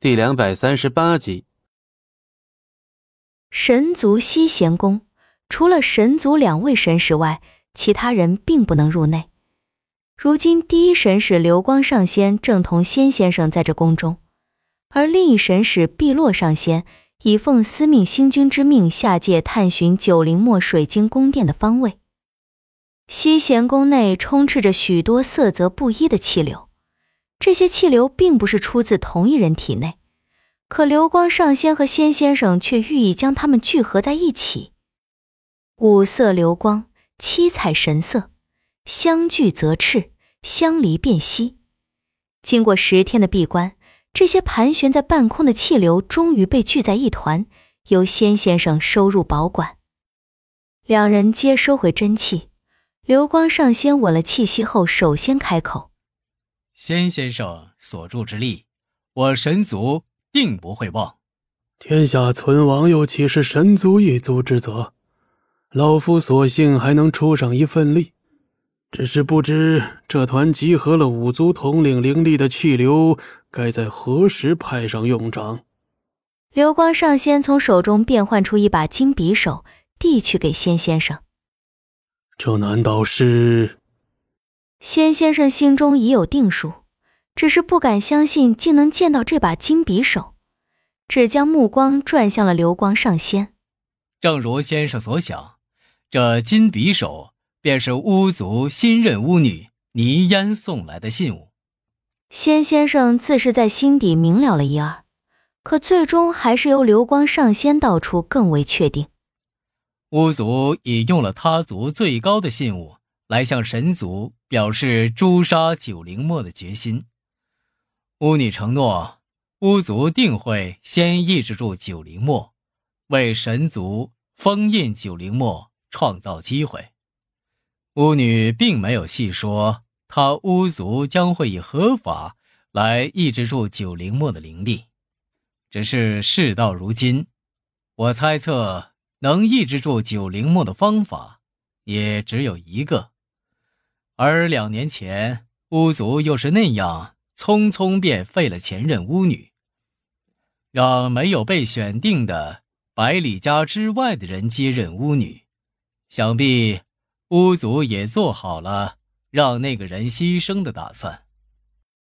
第两百三十八集。神族西贤宫，除了神族两位神使外，其他人并不能入内。如今第一神使流光上仙正同仙先生在这宫中，而另一神使碧落上仙已奉司命星君之命下界探寻九灵墨水晶宫殿的方位。西贤宫内充斥着许多色泽不一的气流。这些气流并不是出自同一人体内，可流光上仙和仙先生却寓意将它们聚合在一起。五色流光，七彩神色，相聚则赤，相离变稀。经过十天的闭关，这些盘旋在半空的气流终于被聚在一团，由仙先生收入保管。两人皆收回真气，流光上仙稳了气息后，首先开口。仙先生所助之力，我神族定不会忘。天下存亡，又岂是神族一族之责？老夫所幸还能出上一份力，只是不知这团集合了五族统领灵力的气流，该在何时派上用场？流光上仙从手中变换出一把金匕首，递去给仙先生。这难道是？仙先生心中已有定数，只是不敢相信竟能见到这把金匕首，只将目光转向了流光上仙。正如先生所想，这金匕首便是巫族新任巫女倪烟送来的信物。仙先生自是在心底明了了一二，可最终还是由流光上仙道出更为确定。巫族已用了他族最高的信物。来向神族表示诛杀九灵墨的决心。巫女承诺，巫族定会先抑制住九灵墨，为神族封印九灵墨创造机会。巫女并没有细说，她巫族将会以合法来抑制住九灵墨的灵力。只是事到如今，我猜测能抑制住九灵墨的方法，也只有一个。而两年前，巫族又是那样匆匆便废了前任巫女，让没有被选定的百里家之外的人接任巫女，想必巫族也做好了让那个人牺牲的打算。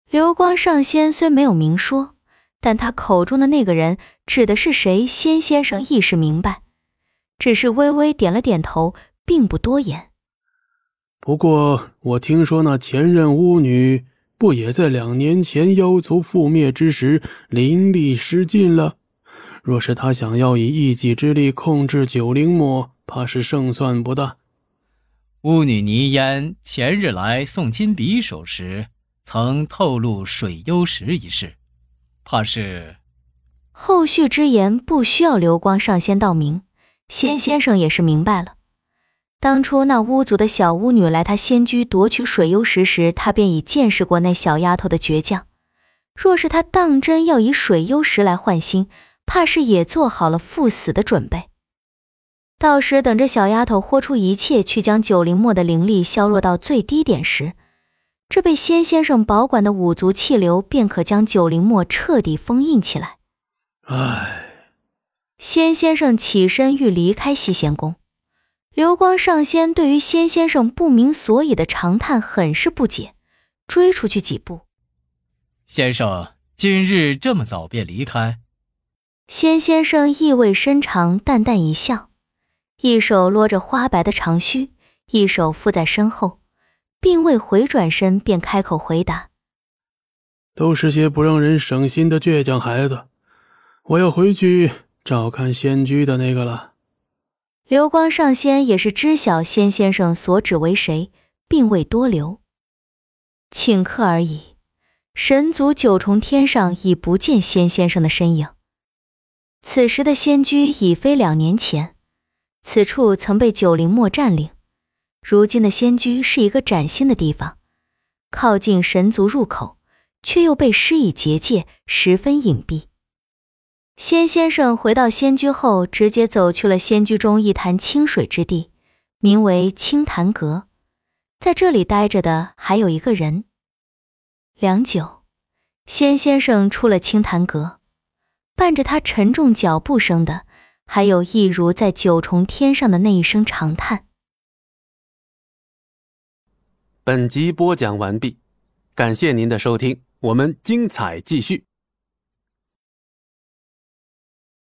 流光上仙虽没有明说，但他口中的那个人指的是谁？仙先生亦是明白，只是微微点了点头，并不多言。不过，我听说那前任巫女不也在两年前妖族覆灭之时灵力失尽了？若是她想要以一己之力控制九灵魔，怕是胜算不大。巫女倪烟前日来送金匕首时，曾透露水幽石一事，怕是……后续之言不需要流光上仙道明，仙先生也是明白了。当初那巫族的小巫女来他仙居夺取水幽石时，他便已见识过那小丫头的倔强。若是他当真要以水幽石来换心，怕是也做好了赴死的准备。到时等着小丫头豁出一切去将九灵墨的灵力削弱到最低点时，这被仙先生保管的五族气流便可将九灵墨彻底封印起来。唉，仙先生起身欲离开西仙宫。流光上仙对于仙先生不明所以的长叹很是不解，追出去几步。先生今日这么早便离开？仙先生意味深长，淡淡一笑，一手捋着花白的长须，一手附在身后，并未回转身，便开口回答：“都是些不让人省心的倔强孩子，我要回去照看仙居的那个了。”流光上仙也是知晓仙先生所指为谁，并未多留，请客而已。神族九重天上已不见仙先生的身影。此时的仙居已非两年前，此处曾被九灵墨占领，如今的仙居是一个崭新的地方，靠近神族入口，却又被施以结界，十分隐蔽。仙先生回到仙居后，直接走去了仙居中一潭清水之地，名为清潭阁。在这里待着的还有一个人。良久，仙先生出了清潭阁，伴着他沉重脚步声的，还有一如在九重天上的那一声长叹。本集播讲完毕，感谢您的收听，我们精彩继续。